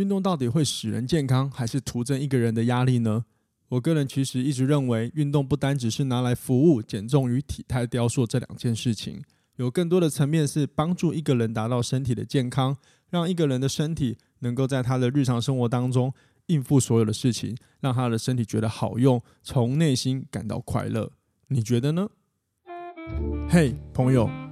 运动到底会使人健康，还是徒增一个人的压力呢？我个人其实一直认为，运动不单只是拿来服务减重与体态雕塑这两件事情，有更多的层面是帮助一个人达到身体的健康，让一个人的身体能够在他的日常生活当中应付所有的事情，让他的身体觉得好用，从内心感到快乐。你觉得呢？嘿，朋友。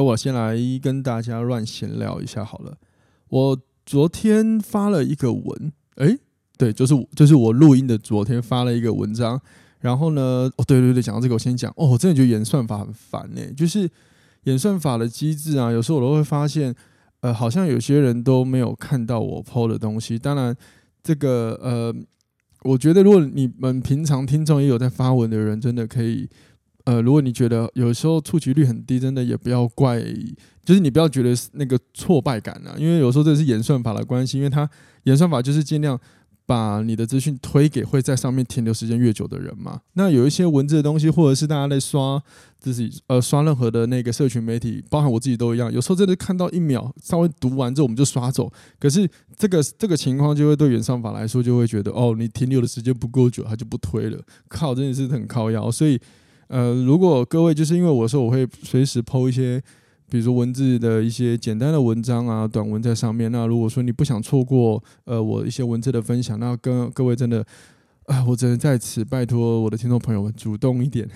我先来跟大家乱闲聊一下好了。我昨天发了一个文，诶，对，就是就是我录音的昨天发了一个文章。然后呢，哦，对对对，讲到这个，我先讲。哦，我真的觉得演算法很烦呢。就是演算法的机制啊，有时候我都会发现，呃，好像有些人都没有看到我 PO 的东西。当然，这个呃，我觉得如果你们平常听众也有在发文的人，真的可以。呃，如果你觉得有时候触及率很低，真的也不要怪，就是你不要觉得那个挫败感啊，因为有时候这是演算法的关系，因为它演算法就是尽量把你的资讯推给会在上面停留时间越久的人嘛。那有一些文字的东西，或者是大家在刷自己呃刷任何的那个社群媒体，包含我自己都一样，有时候真的看到一秒，稍微读完之后我们就刷走，可是这个这个情况就会对演算法来说就会觉得哦，你停留的时间不够久，它就不推了。靠，真的是很靠腰，所以。呃，如果各位就是因为我说我会随时抛一些，比如说文字的一些简单的文章啊、短文在上面。那如果说你不想错过呃我一些文字的分享，那跟各位真的啊、我只能在此拜托我的听众朋友们主动一点，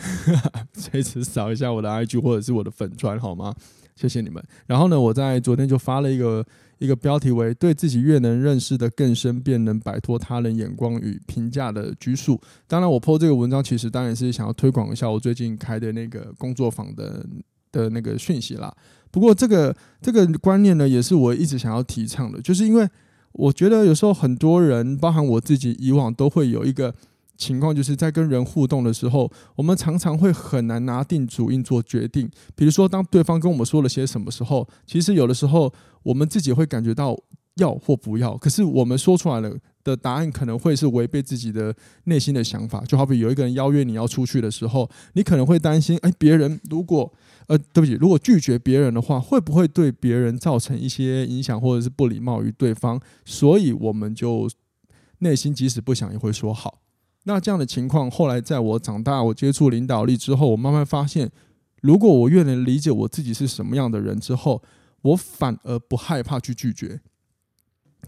随时扫一下我的 IG 或者是我的粉砖好吗？谢谢你们。然后呢，我在昨天就发了一个。一个标题为“对自己越能认识的更深，便能摆脱他人眼光与评价的拘束”。当然，我 po 这个文章其实当然是想要推广一下我最近开的那个工作坊的的那个讯息啦。不过，这个这个观念呢，也是我一直想要提倡的，就是因为我觉得有时候很多人，包含我自己，以往都会有一个。情况就是在跟人互动的时候，我们常常会很难拿定主意做决定。比如说，当对方跟我们说了些什么时候，其实有的时候我们自己会感觉到要或不要，可是我们说出来了的答案可能会是违背自己的内心的想法。就好比有一个人邀约你要出去的时候，你可能会担心，哎，别人如果呃，对不起，如果拒绝别人的话，会不会对别人造成一些影响，或者是不礼貌于对方？所以我们就内心即使不想也会说好。那这样的情况，后来在我长大，我接触领导力之后，我慢慢发现，如果我越能理解我自己是什么样的人之后，我反而不害怕去拒绝。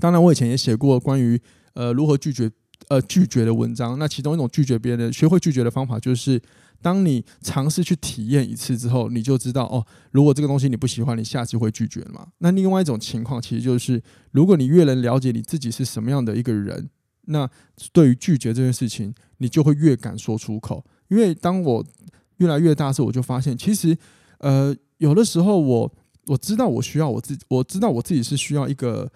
当然，我以前也写过关于呃如何拒绝呃拒绝的文章。那其中一种拒绝别人、学会拒绝的方法，就是当你尝试去体验一次之后，你就知道哦，如果这个东西你不喜欢，你下次会拒绝嘛。那另外一种情况，其实就是如果你越能了解你自己是什么样的一个人。那对于拒绝这件事情，你就会越敢说出口。因为当我越来越大时，我就发现，其实，呃，有的时候我我知道我需要我自己，我知道我自己是需要一个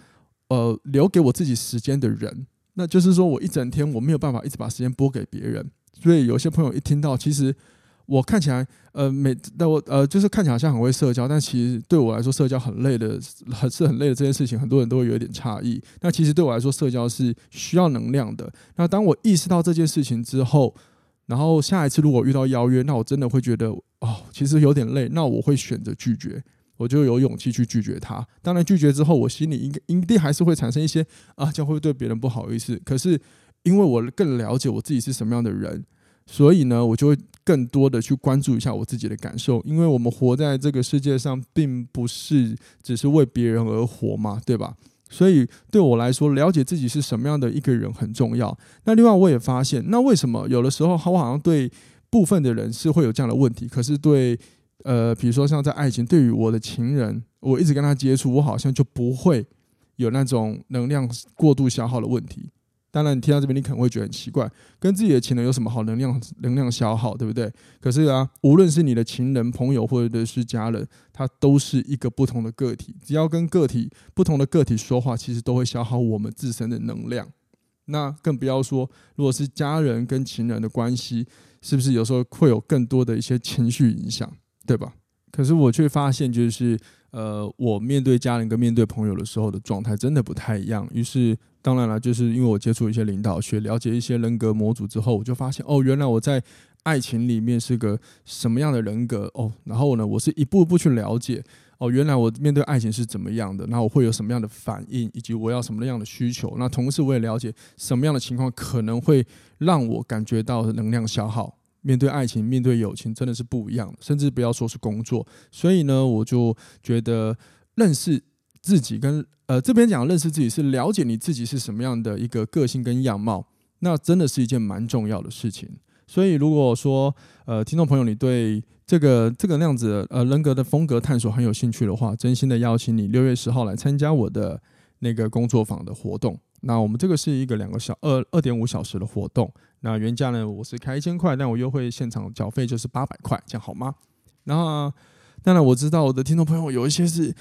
呃留给我自己时间的人。那就是说我一整天我没有办法一直把时间拨给别人。所以有些朋友一听到，其实。我看起来，呃，每但我呃，就是看起来好像很会社交，但其实对我来说，社交很累的，很是很累的这件事情，很多人都会有一点诧异。那其实对我来说，社交是需要能量的。那当我意识到这件事情之后，然后下一次如果遇到邀约，那我真的会觉得哦，其实有点累，那我会选择拒绝，我就有勇气去拒绝他。当然，拒绝之后，我心里应该一定还是会产生一些啊，将会对别人不好意思。可是因为我更了解我自己是什么样的人。所以呢，我就会更多的去关注一下我自己的感受，因为我们活在这个世界上，并不是只是为别人而活嘛，对吧？所以对我来说，了解自己是什么样的一个人很重要。那另外，我也发现，那为什么有的时候我好像对部分的人是会有这样的问题，可是对呃，比如说像在爱情，对于我的情人，我一直跟他接触，我好像就不会有那种能量过度消耗的问题。当然，你听到这边，你可能会觉得很奇怪，跟自己的情人有什么好能量能量消耗，对不对？可是啊，无论是你的情人、朋友或者是家人，他都是一个不同的个体。只要跟个体不同的个体说话，其实都会消耗我们自身的能量。那更不要说，如果是家人跟情人的关系，是不是有时候会有更多的一些情绪影响，对吧？可是我却发现，就是呃，我面对家人跟面对朋友的时候的状态真的不太一样。于是，当然了，就是因为我接触一些领导学，了解一些人格模组之后，我就发现，哦，原来我在爱情里面是个什么样的人格哦。然后呢，我是一步步去了解，哦，原来我面对爱情是怎么样的，那我会有什么样的反应，以及我要什么样的需求。那同时，我也了解什么样的情况可能会让我感觉到能量消耗。面对爱情，面对友情，真的是不一样，甚至不要说是工作。所以呢，我就觉得认识自己跟呃这边讲认识自己是了解你自己是什么样的一个个性跟样貌，那真的是一件蛮重要的事情。所以如果说呃听众朋友你对这个这个那样子呃人格的风格探索很有兴趣的话，真心的邀请你六月十号来参加我的那个工作坊的活动。那我们这个是一个两个小二二点五小时的活动。那原价呢，我是开一千块，但我优惠现场缴费就是八百块，这样好吗？然后啊，当然我知道我的听众朋友有一些是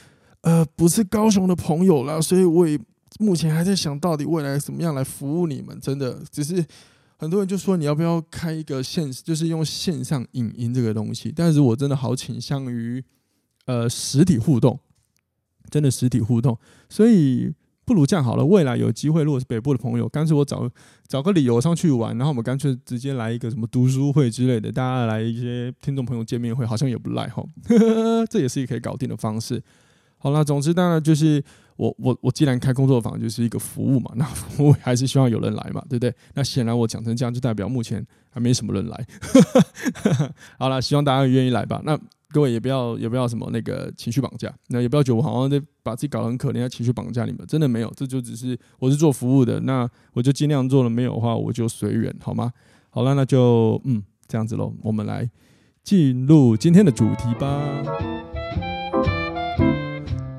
呃不是高雄的朋友啦，所以我也目前还在想到底未来怎么样来服务你们。真的，只是很多人就说你要不要开一个线，就是用线上影音这个东西，但是我真的好倾向于呃实体互动，真的实体互动，所以。不如这样好了，未来有机会，如果是北部的朋友，干脆我找找个理由上去玩，然后我们干脆直接来一个什么读书会之类的，大家来一些听众朋友见面会，好像也不赖哈，这也是一个可以搞定的方式。好了，总之当然就是我我我既然开工作坊就是一个服务嘛，那服务还是希望有人来嘛，对不对？那显然我讲成这样，就代表目前还没什么人来。好了，希望大家愿意来吧。那。各位也不要也不要什么那个情绪绑架，那也不要觉得我好像在把自己搞得很可怜，要情绪绑架你们，真的没有，这就只是我是做服务的，那我就尽量做了，没有的话我就随缘，好吗？好了，那就嗯这样子喽，我们来进入今天的主题吧。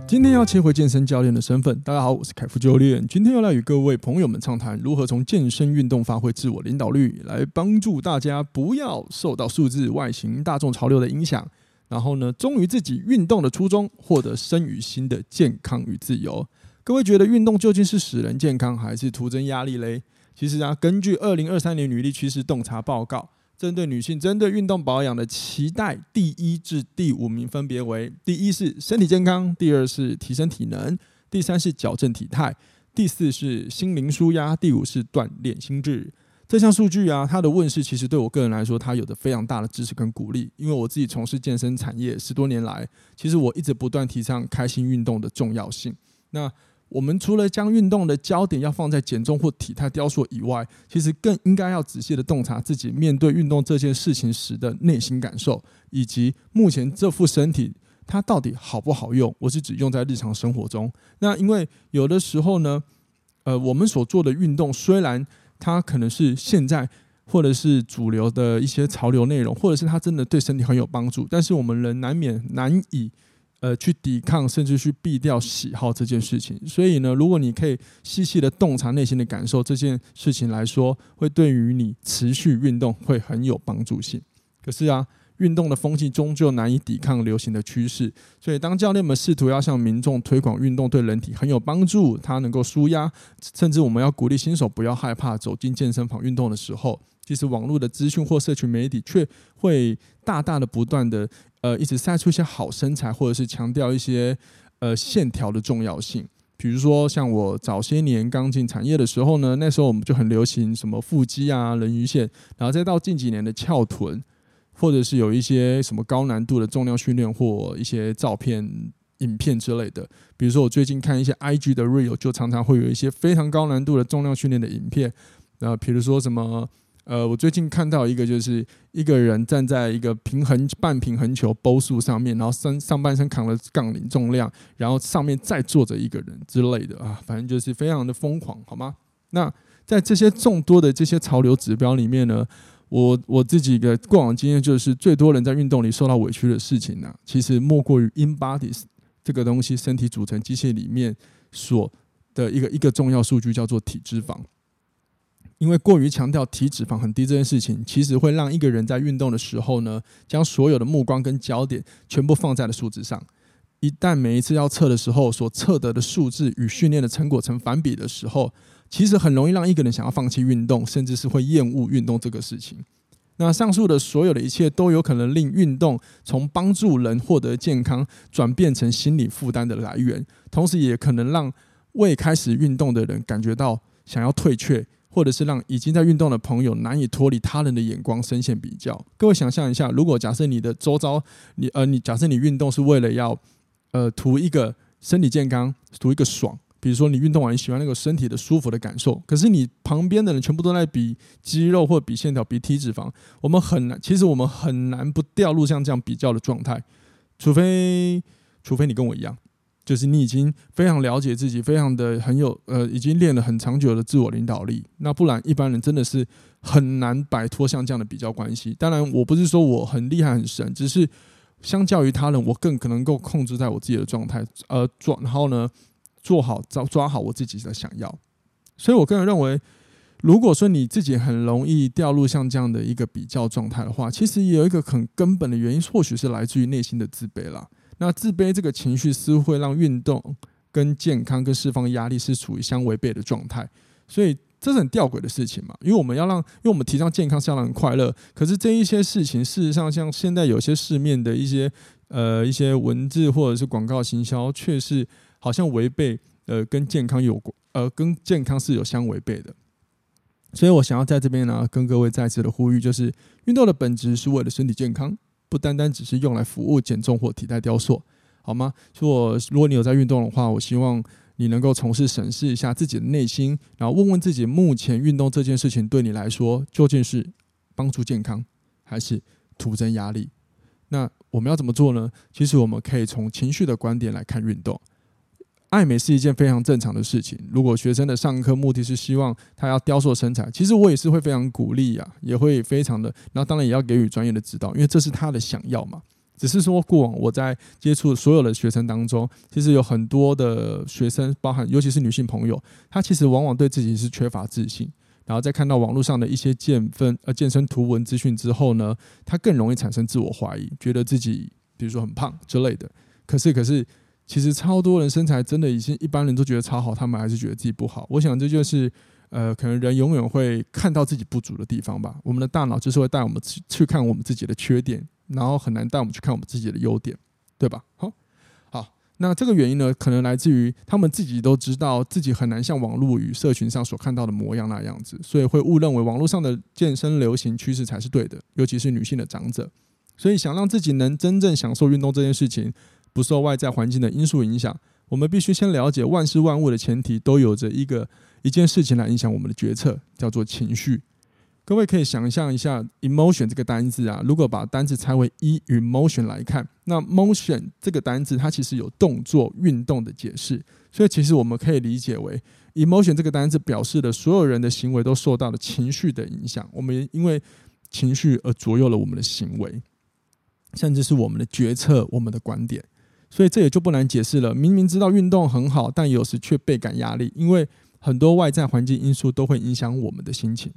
今天要切回健身教练的身份，大家好，我是凯夫教练，今天要来与各位朋友们畅谈如何从健身运动发挥自我领导力，来帮助大家不要受到数字外形大众潮流的影响。然后呢，忠于自己运动的初衷，获得身与心的健康与自由。各位觉得运动究竟是使人健康，还是徒增压力嘞？其实啊，根据二零二三年女力趋势洞察报告，针对女性针对运动保养的期待，第一至第五名分别为：第一是身体健康，第二是提升体能，第三是矫正体态，第四是心灵舒压，第五是锻炼心智。这项数据啊，它的问世其实对我个人来说，它有着非常大的支持跟鼓励。因为我自己从事健身产业十多年来，其实我一直不断提倡开心运动的重要性。那我们除了将运动的焦点要放在减重或体态雕塑以外，其实更应该要仔细的洞察自己面对运动这件事情时的内心感受，以及目前这副身体它到底好不好用。我是指用在日常生活中。那因为有的时候呢，呃，我们所做的运动虽然它可能是现在或者是主流的一些潮流内容，或者是它真的对身体很有帮助，但是我们人难免难以呃去抵抗，甚至去避掉喜好这件事情。所以呢，如果你可以细细的洞察内心的感受，这件事情来说，会对于你持续运动会很有帮助性。可是啊。运动的风气终究难以抵抗流行的趋势，所以当教练们试图要向民众推广运动对人体很有帮助，它能够舒压，甚至我们要鼓励新手不要害怕走进健身房运动的时候，其实网络的资讯或社群媒体却会大大的不断的呃一直晒出一些好身材，或者是强调一些呃线条的重要性。比如说像我早些年刚进产业的时候呢，那时候我们就很流行什么腹肌啊、人鱼线，然后再到近几年的翘臀。或者是有一些什么高难度的重量训练，或一些照片、影片之类的。比如说，我最近看一些 IG 的 Real，就常常会有一些非常高难度的重量训练的影片。然后，比如说什么，呃，我最近看到一个，就是一个人站在一个平衡半平衡球波速上面，然后上上半身扛了杠铃重量，然后上面再坐着一个人之类的啊，反正就是非常的疯狂，好吗？那在这些众多的这些潮流指标里面呢？我我自己的过往经验就是，最多人在运动里受到委屈的事情呢、其实莫过于 InBody 这个东西，身体组成机械里面所的一个一个重要数据叫做体脂肪。因为过于强调体脂肪很低这件事情，其实会让一个人在运动的时候呢，将所有的目光跟焦点全部放在了数字上。一旦每一次要测的时候，所测得的数字与训练的成果成反比的时候，其实很容易让一个人想要放弃运动，甚至是会厌恶运动这个事情。那上述的所有的一切都有可能令运动从帮助人获得健康，转变成心理负担的来源，同时也可能让未开始运动的人感觉到想要退却。或者是让已经在运动的朋友难以脱离他人的眼光，深陷比较。各位想象一下，如果假设你的周遭，你呃，你假设你运动是为了要呃图一个身体健康，图一个爽，比如说你运动完你喜欢那个身体的舒服的感受，可是你旁边的人全部都在比肌肉或比线条、比体脂肪，我们很难，其实我们很难不掉入像这样比较的状态，除非除非你跟我一样。就是你已经非常了解自己，非常的很有呃，已经练了很长久的自我领导力。那不然一般人真的是很难摆脱像这样的比较关系。当然，我不是说我很厉害很神，只是相较于他人，我更可能够控制在我自己的状态，呃，做然后呢，做好抓抓好我自己的想要。所以我个人认为，如果说你自己很容易掉入像这样的一个比较状态的话，其实也有一个很根本的原因，或许是来自于内心的自卑啦。那自卑这个情绪似乎会让运动跟健康跟释放压力是处于相违背的状态，所以这是很吊诡的事情嘛。因为我们要让，因为我们提倡健康是要让人快乐，可是这一些事情事实上，像现在有些市面的一些呃一些文字或者是广告行销，却是好像违背呃跟健康有关，呃跟健康是有相违背的。所以我想要在这边呢跟各位再次的呼吁，就是运动的本质是为了身体健康。不单单只是用来服务减重或体态雕塑，好吗？如果如果你有在运动的话，我希望你能够从事审视一下自己的内心，然后问问自己，目前运动这件事情对你来说究竟是帮助健康，还是徒增压力？那我们要怎么做呢？其实我们可以从情绪的观点来看运动。爱美是一件非常正常的事情。如果学生的上课目的是希望他要雕塑身材，其实我也是会非常鼓励呀，也会非常的。然后当然也要给予专业的指导，因为这是他的想要嘛。只是说过往我在接触所有的学生当中，其实有很多的学生，包含尤其是女性朋友，她其实往往对自己是缺乏自信。然后在看到网络上的一些健分呃健身图文资讯之后呢，她更容易产生自我怀疑，觉得自己比如说很胖之类的。可是可是。其实超多人身材真的已经一般人都觉得超好，他们还是觉得自己不好。我想这就是，呃，可能人永远会看到自己不足的地方吧。我们的大脑就是会带我们去去看我们自己的缺点，然后很难带我们去看我们自己的优点，对吧？好，好，那这个原因呢，可能来自于他们自己都知道自己很难像网络与社群上所看到的模样那样子，所以会误认为网络上的健身流行趋势才是对的，尤其是女性的长者。所以想让自己能真正享受运动这件事情。不受外在环境的因素影响，我们必须先了解万事万物的前提都有着一个一件事情来影响我们的决策，叫做情绪。各位可以想象一下，emotion 这个单字啊，如果把单字拆为 e 与 motion 来看，那 motion 这个单字它其实有动作、运动的解释，所以其实我们可以理解为 emotion 这个单字表示的所有人的行为都受到了情绪的影响，我们因为情绪而左右了我们的行为，甚至是我们的决策、我们的观点。所以这也就不难解释了。明明知道运动很好，但有时却倍感压力，因为很多外在环境因素都会影响我们的心情。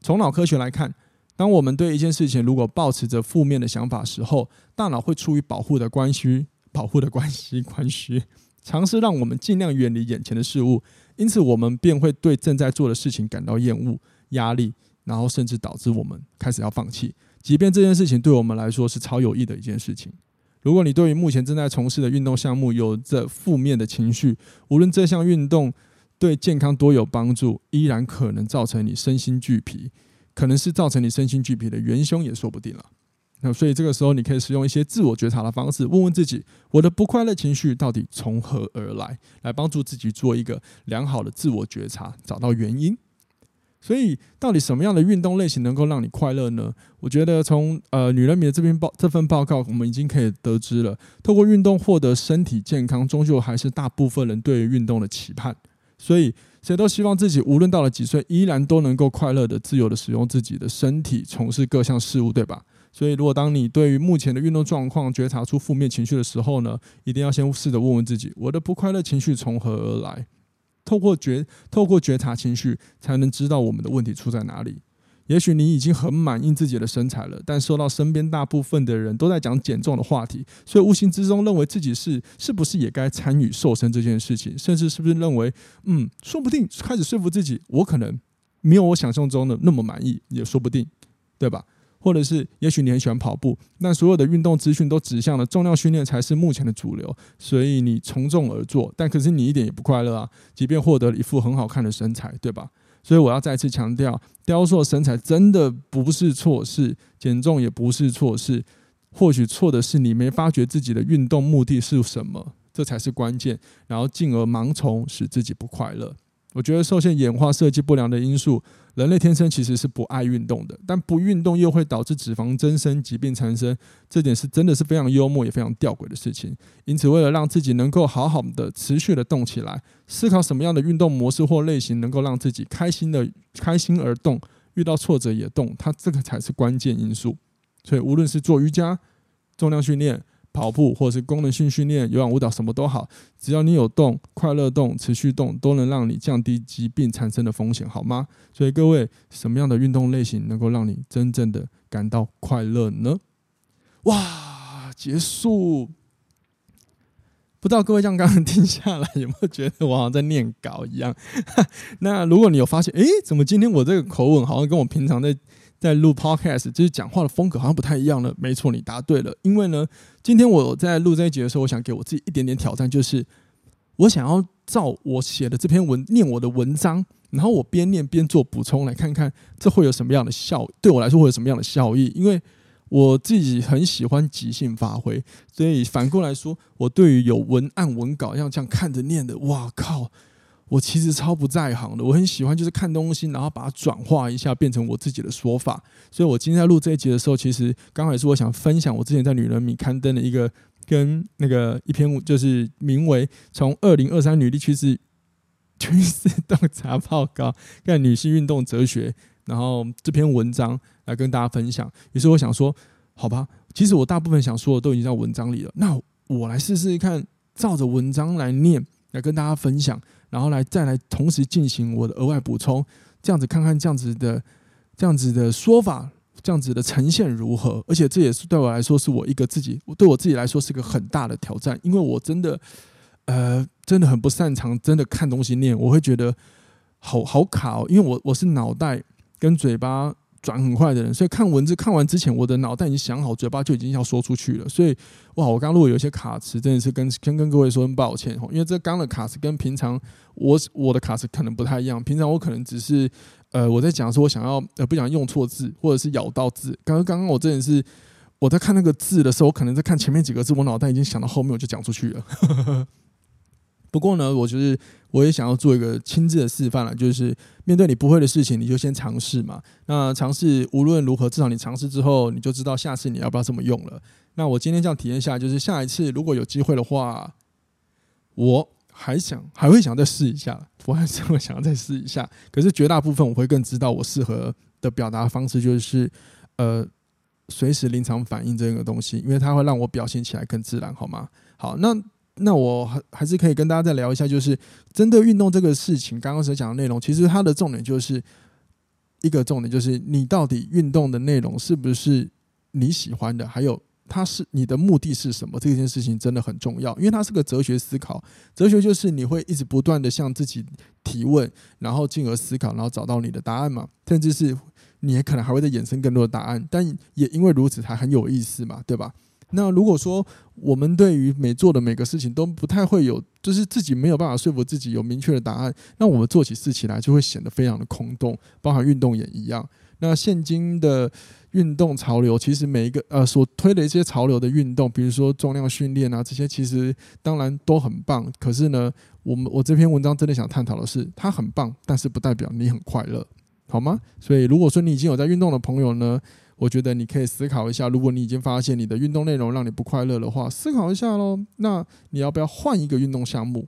从脑科学来看，当我们对一件事情如果抱持着负面的想法时候，大脑会出于保护的关系、保护的关系、关系，尝试让我们尽量远离眼前的事物，因此我们便会对正在做的事情感到厌恶、压力，然后甚至导致我们开始要放弃，即便这件事情对我们来说是超有益的一件事情。如果你对于目前正在从事的运动项目有着负面的情绪，无论这项运动对健康多有帮助，依然可能造成你身心俱疲，可能是造成你身心俱疲的元凶也说不定了。那所以这个时候，你可以使用一些自我觉察的方式，问问自己：我的不快乐情绪到底从何而来？来帮助自己做一个良好的自我觉察，找到原因。所以，到底什么样的运动类型能够让你快乐呢？我觉得从呃女人迷的这篇报这份报告，我们已经可以得知了，透过运动获得身体健康，终究还是大部分人对于运动的期盼。所以，谁都希望自己无论到了几岁，依然都能够快乐的、自由的使用自己的身体，从事各项事物，对吧？所以，如果当你对于目前的运动状况觉察出负面情绪的时候呢，一定要先试着问问自己：我的不快乐情绪从何而来？透过觉透过觉察情绪，才能知道我们的问题出在哪里。也许你已经很满意自己的身材了，但受到身边大部分的人都在讲减重的话题，所以无形之中认为自己是是不是也该参与瘦身这件事情，甚至是不是认为，嗯，说不定开始说服自己，我可能没有我想象中的那么满意，也说不定，对吧？或者是，也许你很喜欢跑步，但所有的运动资讯都指向了重量训练才是目前的主流，所以你从众而做，但可是你一点也不快乐啊！即便获得了一副很好看的身材，对吧？所以我要再次强调，雕塑身材真的不是错事，减重也不是错事，或许错的是你没发觉自己的运动目的是什么，这才是关键，然后进而盲从，使自己不快乐。我觉得受限演化设计不良的因素，人类天生其实是不爱运动的，但不运动又会导致脂肪增生、疾病产生，这点是真的是非常幽默也非常吊诡的事情。因此，为了让自己能够好好的持续的动起来，思考什么样的运动模式或类型能够让自己开心的开心而动，遇到挫折也动，它这个才是关键因素。所以，无论是做瑜伽、重量训练。跑步或是功能性训练、有氧舞蹈，什么都好，只要你有动、快乐动、持续动，都能让你降低疾病产生的风险，好吗？所以各位，什么样的运动类型能够让你真正的感到快乐呢？哇，结束！不知道各位这样刚刚听下来，有没有觉得我好像在念稿一样？那如果你有发现，诶，怎么今天我这个口吻好像跟我平常在在录 podcast，就是讲话的风格好像不太一样了。没错，你答对了。因为呢，今天我在录这一集的时候，我想给我自己一点点挑战，就是我想要照我写的这篇文念我的文章，然后我边念边做补充，来看看这会有什么样的效，对我来说会有什么样的效益。因为我自己很喜欢即兴发挥，所以反过来说，我对于有文案文稿要这样看着念的，哇靠！我其实超不在行的，我很喜欢就是看东西，然后把它转化一下，变成我自己的说法。所以我今天在录这一集的时候，其实刚好也是我想分享我之前在《女人米》刊登的一个跟那个一篇，就是名为《从 二零二三女力趋势趋势洞察报告：看女性运动哲学》，然后这篇文章来跟大家分享。于是我想说，好吧，其实我大部分想说的都已经在文章里了，那我来试试看，照着文章来念，来跟大家分享。然后来再来同时进行我的额外补充，这样子看看这样子的这样子的说法，这样子的呈现如何？而且这也是对我来说是我一个自己，对我自己来说是个很大的挑战，因为我真的呃真的很不擅长真的看东西念，我会觉得好好卡哦，因为我我是脑袋跟嘴巴。转很快的人，所以看文字看完之前，我的脑袋已经想好，嘴巴就已经要说出去了。所以，哇，我刚刚如果有些卡词，真的是跟先跟各位说声抱歉，因为这刚的卡词跟平常我我的卡词可能不太一样。平常我可能只是呃我在讲说我想要呃不想用错字，或者是咬到字。刚刚刚刚我真的是我在看那个字的时候，我可能在看前面几个字，我脑袋已经想到后面，我就讲出去了。不过呢，我就是我也想要做一个亲自的示范了，就是面对你不会的事情，你就先尝试嘛。那尝试无论如何，至少你尝试之后，你就知道下次你要不要这么用了。那我今天这样体验下来，就是下一次如果有机会的话，我还想还会想再试一下，我还是会想要再试一下。可是绝大部分我会更知道我适合的表达方式，就是呃随时临场反应这个东西，因为它会让我表现起来更自然，好吗？好，那。那我还还是可以跟大家再聊一下，就是针对运动这个事情，刚刚所讲的内容，其实它的重点就是一个重点，就是你到底运动的内容是不是你喜欢的，还有它是你的目的是什么？这件事情真的很重要，因为它是个哲学思考。哲学就是你会一直不断的向自己提问，然后进而思考，然后找到你的答案嘛，甚至是你也可能还会再衍生更多的答案，但也因为如此才很有意思嘛，对吧？那如果说我们对于每做的每个事情都不太会有，就是自己没有办法说服自己有明确的答案，那我们做起事情来就会显得非常的空洞，包含运动也一样。那现今的运动潮流，其实每一个呃所推的一些潮流的运动，比如说重量训练啊这些，其实当然都很棒。可是呢，我们我这篇文章真的想探讨的是，它很棒，但是不代表你很快乐，好吗？所以如果说你已经有在运动的朋友呢，我觉得你可以思考一下，如果你已经发现你的运动内容让你不快乐的话，思考一下喽。那你要不要换一个运动项目？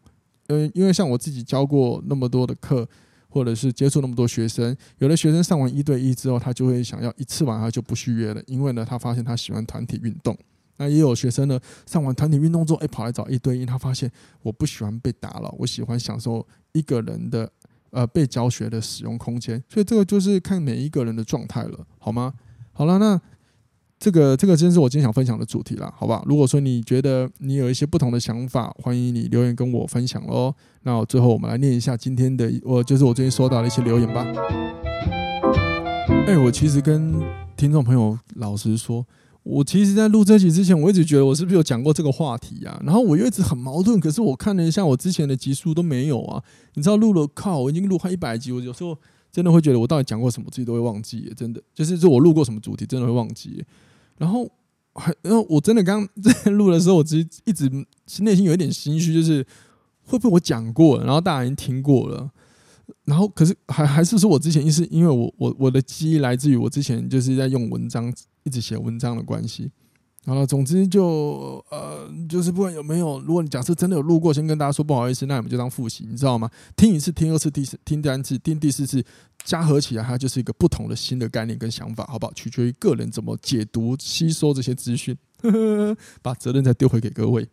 嗯，因为像我自己教过那么多的课，或者是接触那么多学生，有的学生上完一对一之后，他就会想要一次完他就不续约了，因为呢，他发现他喜欢团体运动。那也有学生呢，上完团体运动之后，哎，跑来找一对一，他发现我不喜欢被打扰，我喜欢享受一个人的呃被教学的使用空间。所以这个就是看每一个人的状态了，好吗？好了，那这个这个真是我今天想分享的主题了，好吧？如果说你觉得你有一些不同的想法，欢迎你留言跟我分享喽。那最后我们来念一下今天的，我就是我最近收到的一些留言吧。哎，我其实跟听众朋友老实说。我其实，在录这集之前，我一直觉得我是不是有讲过这个话题啊？然后我又一直很矛盾。可是我看了一下我之前的集数都没有啊。你知道录了靠，我已经录快一百集，我有时候真的会觉得我到底讲过什么，自己都会忘记。真的，就是就我录过什么主题，真的会忘记。然后还，然后我真的刚 在录的时候，我其实一直内心有一点心虚，就是会不会我讲过，然后大家已经听过了。然后，可是还还是说我之前，是因为我我我的记忆来自于我之前就是在用文章。一直写文章的关系，好了，总之就呃，就是不管有没有，如果你假设真的有录过，先跟大家说不好意思，那你们就当复习，你知道吗？听一次，听二次，第四听三次，听第四次，加合起来，它就是一个不同的新的概念跟想法，好不好？取决于个人怎么解读、吸收这些资讯，把责任再丢回给各位。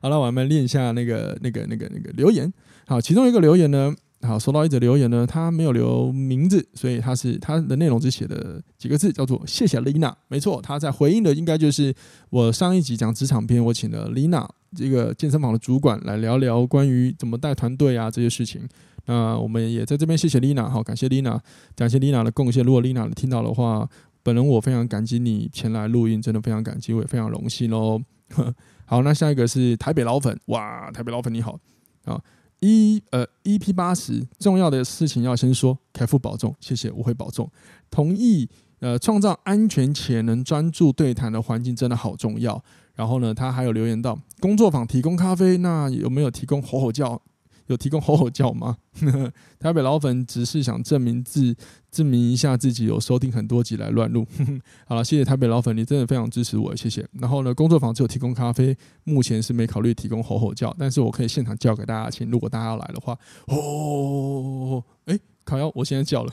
好了，我们练一下那个、那个、那个、那个留言。好，其中一个留言呢。好，收到一则留言呢，他没有留名字，所以他是他的内容只写了几个字，叫做“谢谢 Lina”。没错，他在回应的应该就是我上一集讲职场篇，我请了 Lina 这个健身房的主管来聊聊关于怎么带团队啊这些事情。那我们也在这边谢谢 Lina，好，感谢 Lina，感谢 Lina 的贡献。如果 Lina 听到的话，本人我非常感激你前来录音，真的非常感激，我也非常荣幸哦。好，那下一个是台北老粉，哇，台北老粉你好啊。一呃，EP 八十，重要的事情要先说，凯夫保重，谢谢，我会保重。同意，呃，创造安全且能专注对谈的环境真的好重要。然后呢，他还有留言到，工作坊提供咖啡，那有没有提供吼吼叫？有提供吼吼叫吗？台北老粉只是想证明自证明一下自己有收听很多集来乱录。好了，谢谢台北老粉，你真的非常支持我，谢谢。然后呢，工作坊只有提供咖啡，目前是没考虑提供吼吼叫，但是我可以现场叫给大家听。如果大家要来的话，哦，哎，烤鸭，我现在叫了，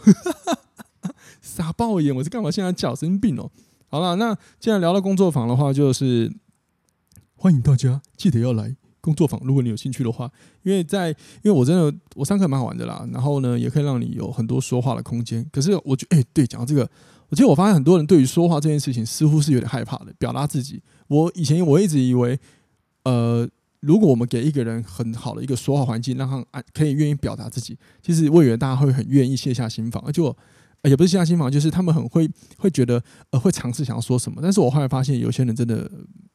傻爆眼，我是干嘛现在叫？神经病哦。好了，那既然聊到工作坊的话，就是欢迎大家，记得要来。工作坊，如果你有兴趣的话，因为在因为我真的我上课蛮好玩的啦，然后呢，也可以让你有很多说话的空间。可是我觉得，哎，对，讲到这个，我觉得我发现很多人对于说话这件事情似乎是有点害怕的，表达自己。我以前我一直以为，呃，如果我们给一个人很好的一个说话环境，让他可以愿意表达自己，其实我以为大家会很愿意卸下心防，而且我也不是卸下心防，就是他们很会会觉得呃会尝试想要说什么。但是我后来发现，有些人真的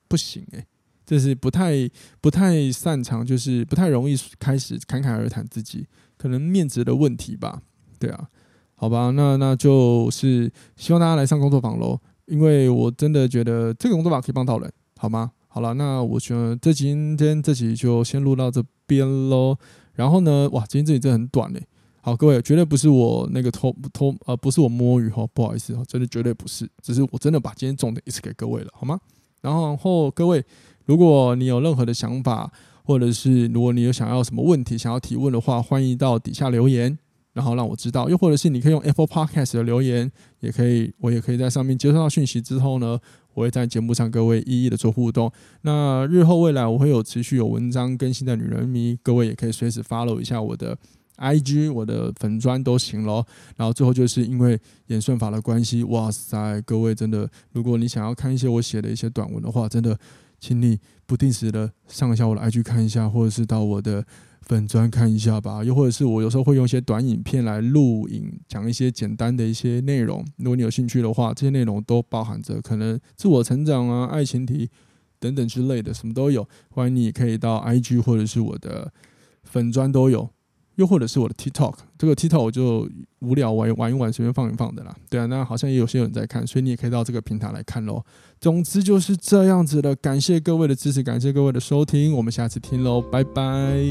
不行哎、欸。就是不太不太擅长，就是不太容易开始侃侃而谈自己，可能面子的问题吧。对啊，好吧，那那就是希望大家来上工作坊喽，因为我真的觉得这个工作坊可以帮到人，好吗？好了，那我觉得这今天这集就先录到这边喽。然后呢，哇，今天这集真的很短嘞。好，各位，绝对不是我那个偷偷呃，不是我摸鱼哈，不好意思哈，真的绝对不是，只是我真的把今天重点一次给各位了，好吗？然后后各位。如果你有任何的想法，或者是如果你有想要什么问题想要提问的话，欢迎到底下留言，然后让我知道。又或者是你可以用 Apple Podcast 的留言，也可以，我也可以在上面接收到讯息之后呢，我会在节目上各位一一的做互动。那日后未来我会有持续有文章更新的女人迷，各位也可以随时 follow 一下我的 IG，我的粉专都行咯。然后最后就是因为演算法的关系，哇塞，各位真的，如果你想要看一些我写的一些短文的话，真的。请你不定时的上一下我的 IG 看一下，或者是到我的粉专看一下吧。又或者是我有时候会用一些短影片来录影，讲一些简单的一些内容。如果你有兴趣的话，这些内容都包含着可能自我成长啊、爱情题等等之类的，什么都有。欢迎你可以到 IG 或者是我的粉专都有。又或者是我的 TikTok，这个 TikTok 我就无聊玩玩一玩，随便放一放的啦。对啊，那好像也有些人在看，所以你也可以到这个平台来看喽。总之就是这样子的，感谢各位的支持，感谢各位的收听，我们下次听喽，拜拜。